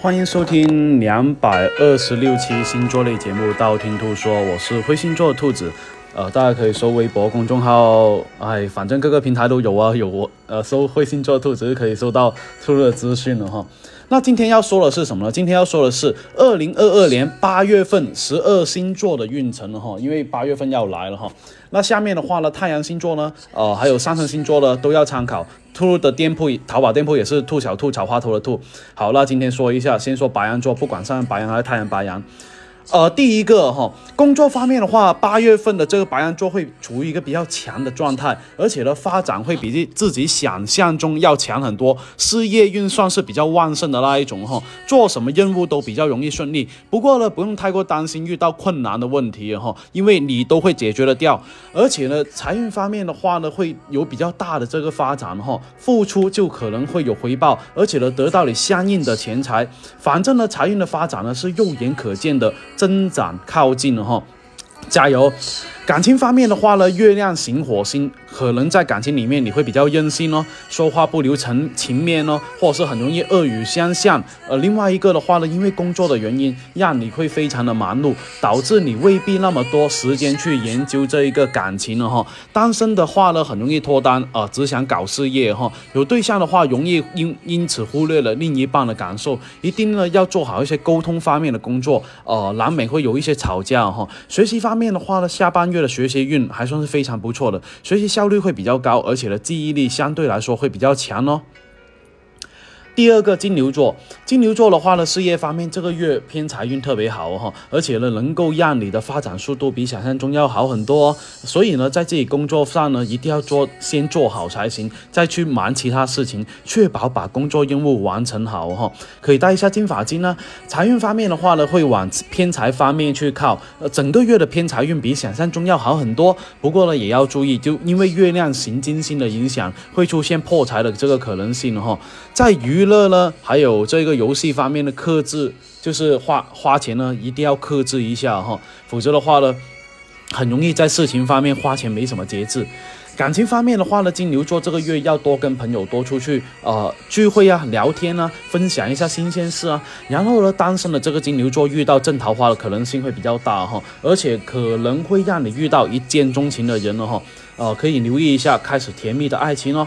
欢迎收听两百二十六期星座类节目《道听途说》，我是灰星座兔子。呃，大家可以搜微博公众号，哎，反正各个平台都有啊，有我呃搜灰星座兔子就可以搜到兔的资讯了哈。那今天要说的是什么呢？今天要说的是二零二二年八月份十二星座的运程哈，因为八月份要来了哈。那下面的话呢，太阳星座呢，呃，还有上升星座呢，都要参考。兔的店铺，淘宝店铺也是兔小兔草花头的兔。好，那今天说一下，先说白羊座，不管上白羊还是太阳白羊。呃，第一个哈，工作方面的话，八月份的这个白羊座会处于一个比较强的状态，而且呢，发展会比自己想象中要强很多，事业运算是比较旺盛的那一种哈，做什么任务都比较容易顺利。不过呢，不用太过担心遇到困难的问题哈，因为你都会解决得掉。而且呢，财运方面的话呢，会有比较大的这个发展哈，付出就可能会有回报，而且呢，得到你相应的钱财。反正呢，财运的发展呢是肉眼可见的。增长靠近了哈，加油！感情方面的话呢，月亮行火星，可能在感情里面你会比较任性哦，说话不留情情面哦，或者是很容易恶语相向。呃，另外一个的话呢，因为工作的原因，让你会非常的忙碌，导致你未必那么多时间去研究这一个感情了哈。单身的话呢，很容易脱单啊，只想搞事业哈。有对象的话，容易因因此忽略了另一半的感受，一定呢要做好一些沟通方面的工作，呃，难免会有一些吵架哈。学习方面的话呢，下半月。的学习运还算是非常不错的，学习效率会比较高，而且呢记忆力相对来说会比较强哦。第二个金牛座，金牛座的话呢，事业方面这个月偏财运特别好哈，而且呢能够让你的发展速度比想象中要好很多。所以呢，在自己工作上呢，一定要做先做好才行，再去忙其他事情，确保把工作任务完成好哈。可以带一下金发金呢。财运方面的话呢，会往偏财方面去靠。呃，整个月的偏财运比想象中要好很多。不过呢，也要注意，就因为月亮行金星的影响，会出现破财的这个可能性哈。在娱乐呢，还有这个游戏方面的克制，就是花花钱呢，一定要克制一下哈，否则的话呢，很容易在事情方面花钱没什么节制。感情方面的话呢，金牛座这个月要多跟朋友多出去呃聚会啊、聊天啊，分享一下新鲜事啊。然后呢，单身的这个金牛座遇到正桃花的可能性会比较大哈，而且可能会让你遇到一见钟情的人了哈，呃，可以留意一下开始甜蜜的爱情哦。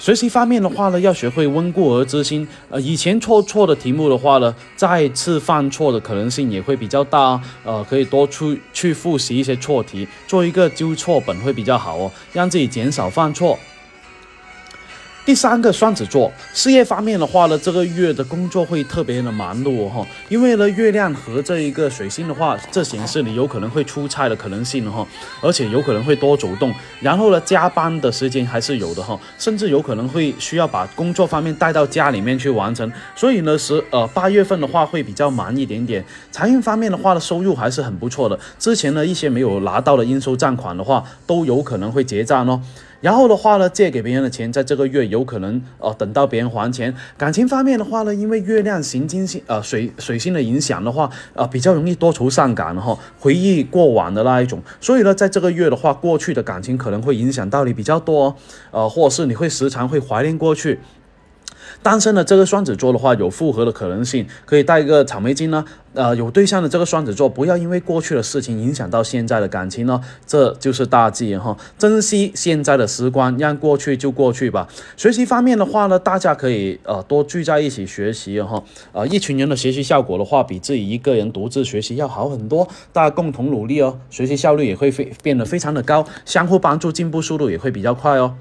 学习方面的话呢，要学会温故而知新。呃，以前错错的题目的话呢，再次犯错的可能性也会比较大。呃，可以多出去复习一些错题，做一个纠错本会比较好哦，让自己减少犯错。第三个双子座事业方面的话呢，这个月的工作会特别的忙碌哈，因为呢月亮和这一个水星的话，这显示你有可能会出差的可能性哈，而且有可能会多走动，然后呢加班的时间还是有的哈，甚至有可能会需要把工作方面带到家里面去完成，所以呢是呃八月份的话会比较忙一点点。财运方面的话呢，收入还是很不错的，之前呢一些没有拿到的应收账款的话，都有可能会结账哦。然后的话呢，借给别人的钱，在这个月有可能呃等到别人还钱。感情方面的话呢，因为月亮行金星呃水水星的影响的话，呃比较容易多愁善感哈，回忆过往的那一种。所以呢，在这个月的话，过去的感情可能会影响到你比较多，呃，或者是你会时常会怀念过去。单身的这个双子座的话，有复合的可能性，可以带一个草莓金呢。呃，有对象的这个双子座，不要因为过去的事情影响到现在的感情呢，这就是大忌哈。珍惜现在的时光，让过去就过去吧。学习方面的话呢，大家可以呃多聚在一起学习哈。呃，一群人的学习效果的话，比自己一个人独自学习要好很多。大家共同努力哦，学习效率也会非变得非常的高，相互帮助，进步速度也会比较快哦。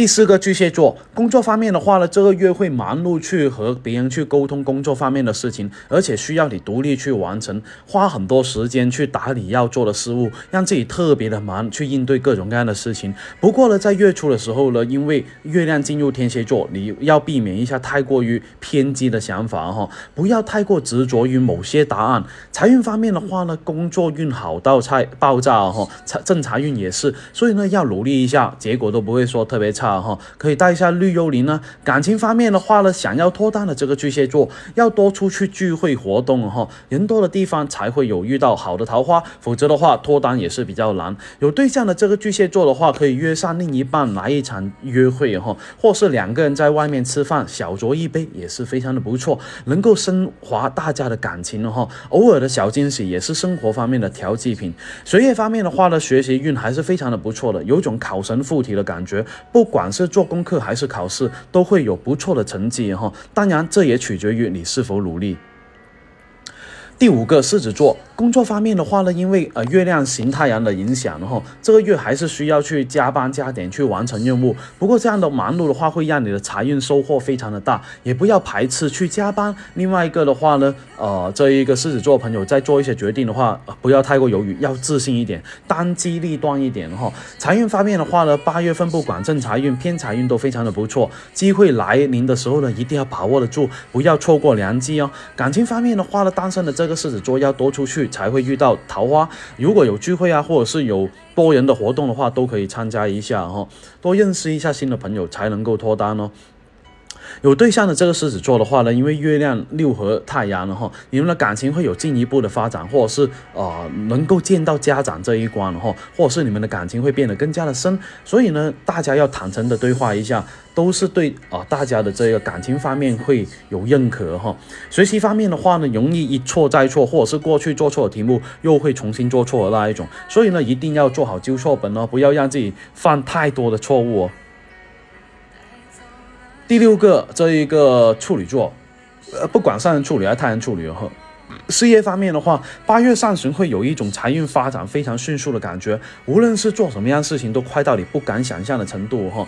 第四个巨蟹座，工作方面的话呢，这个月会忙碌去和别人去沟通工作方面的事情，而且需要你独立去完成，花很多时间去打理要做的事物，让自己特别的忙去应对各种各样的事情。不过呢，在月初的时候呢，因为月亮进入天蝎座，你要避免一下太过于偏激的想法哈，不要太过执着于某些答案。财运方面的话呢，工作运好到菜爆炸哈，财正财运也是，所以呢要努力一下，结果都不会说特别差。下哈，可以带一下绿幽灵呢。感情方面的话呢，想要脱单的这个巨蟹座，要多出去聚会活动哈，人多的地方才会有遇到好的桃花，否则的话脱单也是比较难。有对象的这个巨蟹座的话，可以约上另一半来一场约会哈，或是两个人在外面吃饭，小酌一杯也是非常的不错，能够升华大家的感情哈。偶尔的小惊喜也是生活方面的调剂品。学业方面的话呢，学习运还是非常的不错的，有种考神附体的感觉，不管是做功课还是考试，都会有不错的成绩哈。当然，这也取决于你是否努力。第五个狮子座。工作方面的话呢，因为呃月亮行太阳的影响，然后这个月还是需要去加班加点去完成任务。不过这样的忙碌的话，会让你的财运收获非常的大，也不要排斥去加班。另外一个的话呢，呃，这一个狮子座朋友在做一些决定的话，不要太过犹豫，要自信一点，当机立断一点哈。财运方面的话呢，八月份不管正财运、偏财运都非常的不错，机会来临的时候呢，一定要把握得住，不要错过良机哦。感情方面的话呢，单身的这狮子座要多出去。才会遇到桃花。如果有聚会啊，或者是有多人的活动的话，都可以参加一下哈，多认识一下新的朋友，才能够脱单哦。有对象的这个狮子座的话呢，因为月亮六合太阳了哈，你们的感情会有进一步的发展，或者是呃能够见到家长这一关了哈，或者是你们的感情会变得更加的深。所以呢，大家要坦诚的对话一下，都是对啊大家的这个感情方面会有认可哈。学习方面的话呢，容易一错再错，或者是过去做错的题目又会重新做错的那一种。所以呢，一定要做好纠错本哦，不要让自己犯太多的错误哦。第六个，这一个处女座，呃，不管上升处女还是太阳处女哈，事业方面的话，八月上旬会有一种财运发展非常迅速的感觉，无论是做什么样事情都快到你不敢想象的程度哈。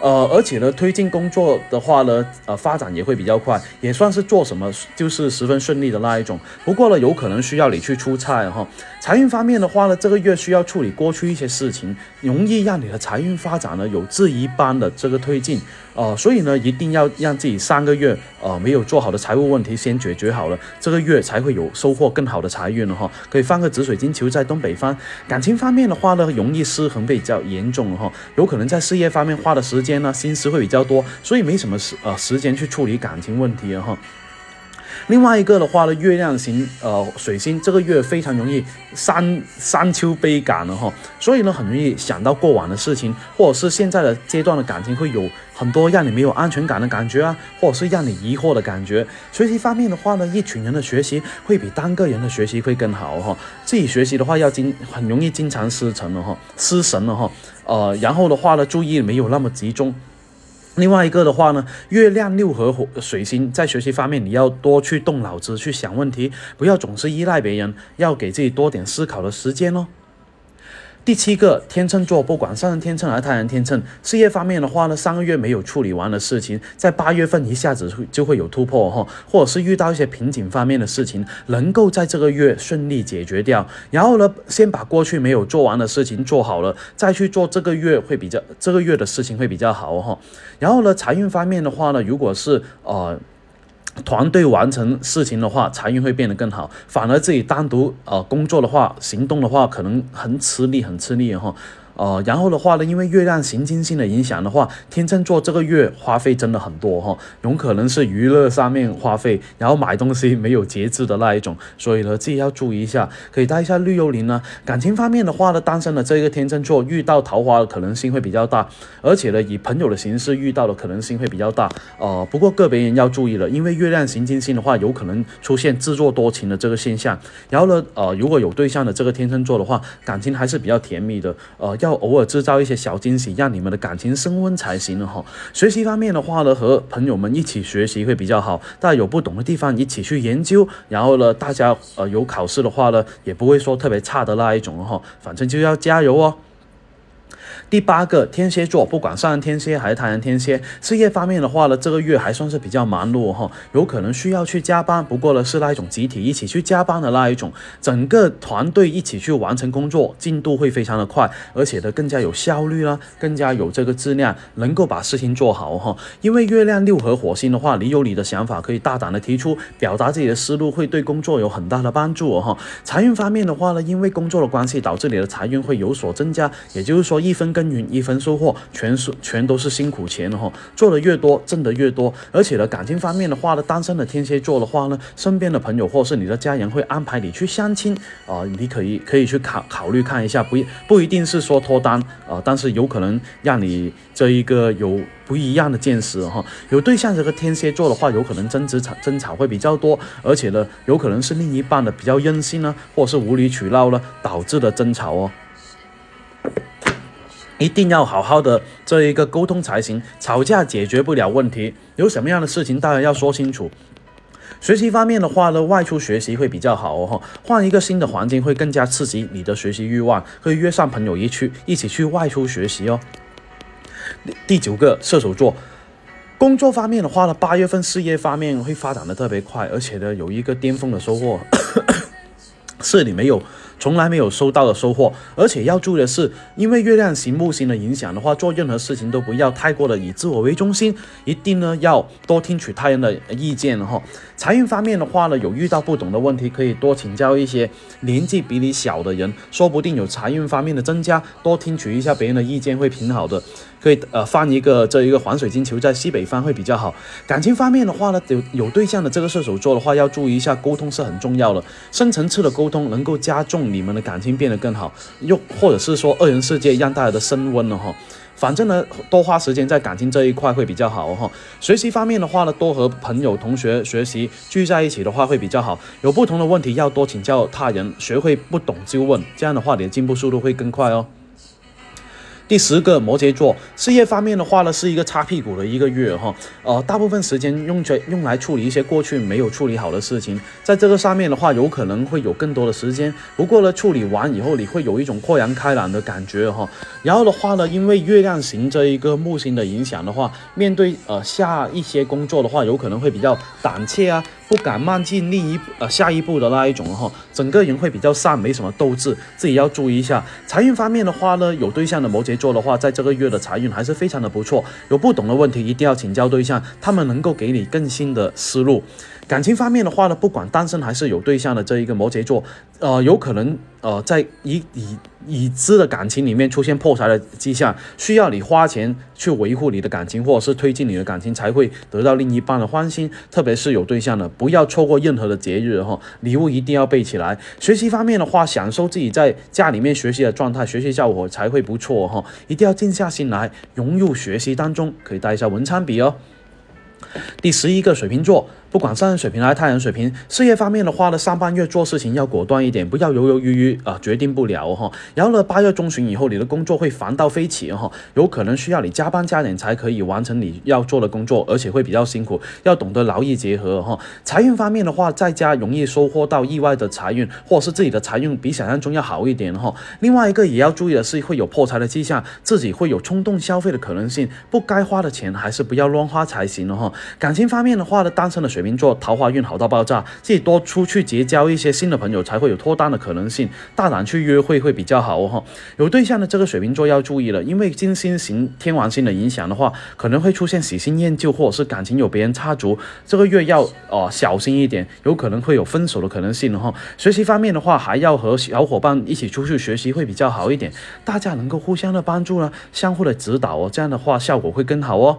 呃，而且呢，推进工作的话呢，呃，发展也会比较快，也算是做什么就是十分顺利的那一种。不过呢，有可能需要你去出差哈。财运方面的话呢，这个月需要处理过去一些事情，容易让你的财运发展呢有质疑般的这个推进。呃，所以呢，一定要让自己上个月呃没有做好的财务问题先解决好了，这个月才会有收获更好的财运了哈。可以放个紫水晶球在东北方。感情方面的话呢，容易失衡比较严重哈，有可能在事业方面花的时间呢，心思会比较多，所以没什么时呃时间去处理感情问题哈。另外一个的话呢，月亮型呃水星这个月非常容易山山丘悲感了哈，所以呢很容易想到过往的事情，或者是现在的阶段的感情会有很多让你没有安全感的感觉啊，或者是让你疑惑的感觉。学习方面的话呢，一群人的学习会比单个人的学习会更好哈，自己学习的话要经很容易经常失神了哈，失神了哈，呃，然后的话呢，注意没有那么集中。另外一个的话呢，月亮六合水星在学习方面，你要多去动脑子去想问题，不要总是依赖别人，要给自己多点思考的时间哦。第七个天秤座，不管上升天秤还是太阳天秤，事业方面的话呢，上个月没有处理完的事情，在八月份一下子就会有突破哈，或者是遇到一些瓶颈方面的事情，能够在这个月顺利解决掉。然后呢，先把过去没有做完的事情做好了，再去做这个月会比较这个月的事情会比较好哈。然后呢，财运方面的话呢，如果是呃。团队完成事情的话，财运会变得更好。反而自己单独呃工作的话，行动的话，可能很吃力，很吃力哈。呃，然后的话呢，因为月亮行金星的影响的话，天秤座这个月花费真的很多哈，有可能是娱乐上面花费，然后买东西没有节制的那一种，所以呢自己要注意一下，可以带一下绿幽灵呢。感情方面的话呢，单身的这个天秤座遇到桃花的可能性会比较大，而且呢以朋友的形式遇到的可能性会比较大。呃，不过个别人要注意了，因为月亮行金星的话，有可能出现自作多情的这个现象。然后呢，呃，如果有对象的这个天秤座的话，感情还是比较甜蜜的。呃。要偶尔制造一些小惊喜，让你们的感情升温才行了哈。学习方面的话呢，和朋友们一起学习会比较好，大家有不懂的地方一起去研究，然后呢，大家呃有考试的话呢，也不会说特别差的那一种哈。反正就要加油哦。第八个天蝎座，不管上升天蝎还是太阳天蝎，事业方面的话呢，这个月还算是比较忙碌哈，有可能需要去加班。不过呢，是那一种集体一起去加班的那一种，整个团队一起去完成工作，进度会非常的快，而且呢更加有效率啦，更加有这个质量，能够把事情做好哈。因为月亮六合火星的话，你有你的想法，可以大胆的提出，表达自己的思路，会对工作有很大的帮助哈。财运方面的话呢，因为工作的关系，导致你的财运会有所增加，也就是说一分。跟耕耘一分收获，全是全都是辛苦钱的哈。做的越多，挣的越多。而且呢，感情方面的话呢，单身的天蝎座的话呢，身边的朋友或是你的家人会安排你去相亲啊，你可以可以去考考虑看一下，不不一定是说脱单啊，但是有可能让你这一个有不一样的见识哈。有对象这个天蝎座的话，有可能争执吵争吵会比较多，而且呢，有可能是另一半的比较任性呢，或是无理取闹了导致的争吵哦。一定要好好的这一个沟通才行，吵架解决不了问题，有什么样的事情当然要说清楚。学习方面的话呢，外出学习会比较好哦，换一个新的环境会更加刺激你的学习欲望，可以约上朋友一去一起去外出学习哦。第九个射手座，工作方面的话呢，八月份事业方面会发展的特别快，而且呢有一个巅峰的收获，是你没有。从来没有收到的收获，而且要注意的是，因为月亮型木星的影响的话，做任何事情都不要太过的以自我为中心，一定呢要多听取他人的意见哈。财运方面的话呢，有遇到不懂的问题，可以多请教一些年纪比你小的人，说不定有财运方面的增加。多听取一下别人的意见会挺好的。可以呃放一个这一个黄水晶球在西北方会比较好。感情方面的话呢，有有对象的这个射手座的话，要注意一下沟通是很重要的，深层次的沟通能够加重你们的感情变得更好，又或者是说二人世界让大家的升温了哈。反正呢，多花时间在感情这一块会比较好哈。学习方面的话呢，多和朋友、同学学习，聚在一起的话会比较好。有不同的问题要多请教他人，学会不懂就问，这样的话你的进步速度会更快哦。第十个摩羯座事业方面的话呢，是一个擦屁股的一个月哈，呃，大部分时间用在用来处理一些过去没有处理好的事情，在这个上面的话，有可能会有更多的时间。不过呢，处理完以后，你会有一种豁然开朗的感觉哈。然后的话呢，因为月亮型这一个木星的影响的话，面对呃下一些工作的话，有可能会比较胆怯啊。不敢迈进另一呃下一步的那一种哈，整个人会比较散，没什么斗志，自己要注意一下。财运方面的话呢，有对象的摩羯做的话，在这个月的财运还是非常的不错。有不懂的问题，一定要请教对象，他们能够给你更新的思路。感情方面的话呢，不管单身还是有对象的这一个摩羯座，呃，有可能呃在已已已知的感情里面出现破财的迹象，需要你花钱去维护你的感情，或者是推进你的感情，才会得到另一半的欢心。特别是有对象的，不要错过任何的节日哈，礼物一定要备起来。学习方面的话，享受自己在家里面学习的状态，学习效果才会不错哈，一定要静下心来融入学习当中，可以带一下文昌笔哦。第十一个水瓶座。不管上升水平还是太阳水平，事业方面的话呢，上半月做事情要果断一点，不要犹犹豫豫啊，决定不了哈。然后呢，八月中旬以后，你的工作会烦到飞起哈，有可能需要你加班加点才可以完成你要做的工作，而且会比较辛苦，要懂得劳逸结合哈。财运方面的话，在家容易收获到意外的财运，或者是自己的财运比想象中要好一点哈。另外一个也要注意的是，会有破财的迹象，自己会有冲动消费的可能性，不该花的钱还是不要乱花才行了哈。感情方面的话呢，单身的水瓶座桃花运好到爆炸，自己多出去结交一些新的朋友，才会有脱单的可能性。大胆去约会会比较好哦。有对象的这个水瓶座要注意了，因为金星型天王星的影响的话，可能会出现喜新厌旧，或者是感情有别人插足。这个月要哦小心一点，有可能会有分手的可能性哈。学习方面的话，还要和小伙伴一起出去学习会比较好一点，大家能够互相的帮助呢，相互的指导哦，这样的话效果会更好哦。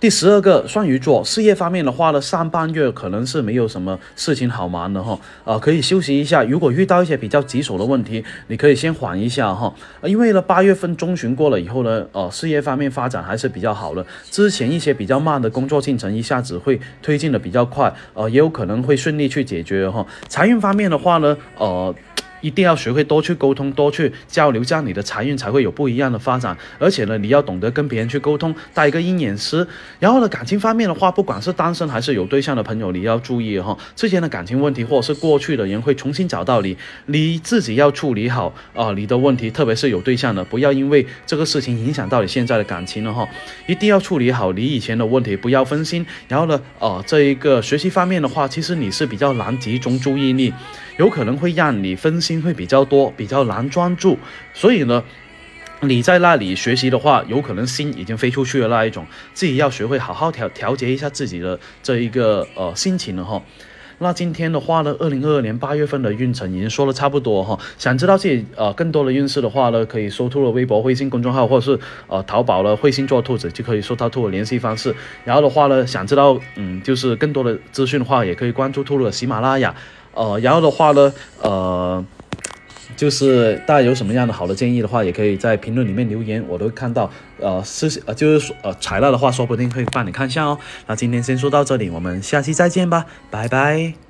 第十二个双鱼座事业方面的话呢，上半月可能是没有什么事情好忙的哈，呃，可以休息一下。如果遇到一些比较棘手的问题，你可以先缓一下哈。因为呢，八月份中旬过了以后呢，呃，事业方面发展还是比较好的。之前一些比较慢的工作进程，一下子会推进的比较快，呃，也有可能会顺利去解决哈。财运方面的话呢，呃。一定要学会多去沟通，多去交流，这样你的财运才会有不一样的发展。而且呢，你要懂得跟别人去沟通，带一个鹰眼师。然后呢，感情方面的话，不管是单身还是有对象的朋友，你要注意哈，之前的感情问题或者是过去的人会重新找到你，你自己要处理好啊你的问题，特别是有对象的，不要因为这个事情影响到你现在的感情了哈，一定要处理好你以前的问题，不要分心。然后呢，呃，这一个学习方面的话，其实你是比较难集中注意力。有可能会让你分心会比较多，比较难专注，所以呢，你在那里学习的话，有可能心已经飞出去了那一种，自己要学会好好调调节一下自己的这一个呃心情了哈。那今天的话呢，二零二二年八月份的运程已经说的差不多哈。想知道自己呃更多的运势的话呢，可以搜兔的微博、微信公众号，或者是呃淘宝了会星座兔子就可以搜到兔的联系方式。然后的话呢，想知道嗯就是更多的资讯的话，也可以关注兔的喜马拉雅。呃，然后的话呢，呃。就是大家有什么样的好的建议的话，也可以在评论里面留言，我都会看到。呃，是呃，就是说呃，材料的话，说不定会帮你看一下哦。那今天先说到这里，我们下期再见吧，拜拜。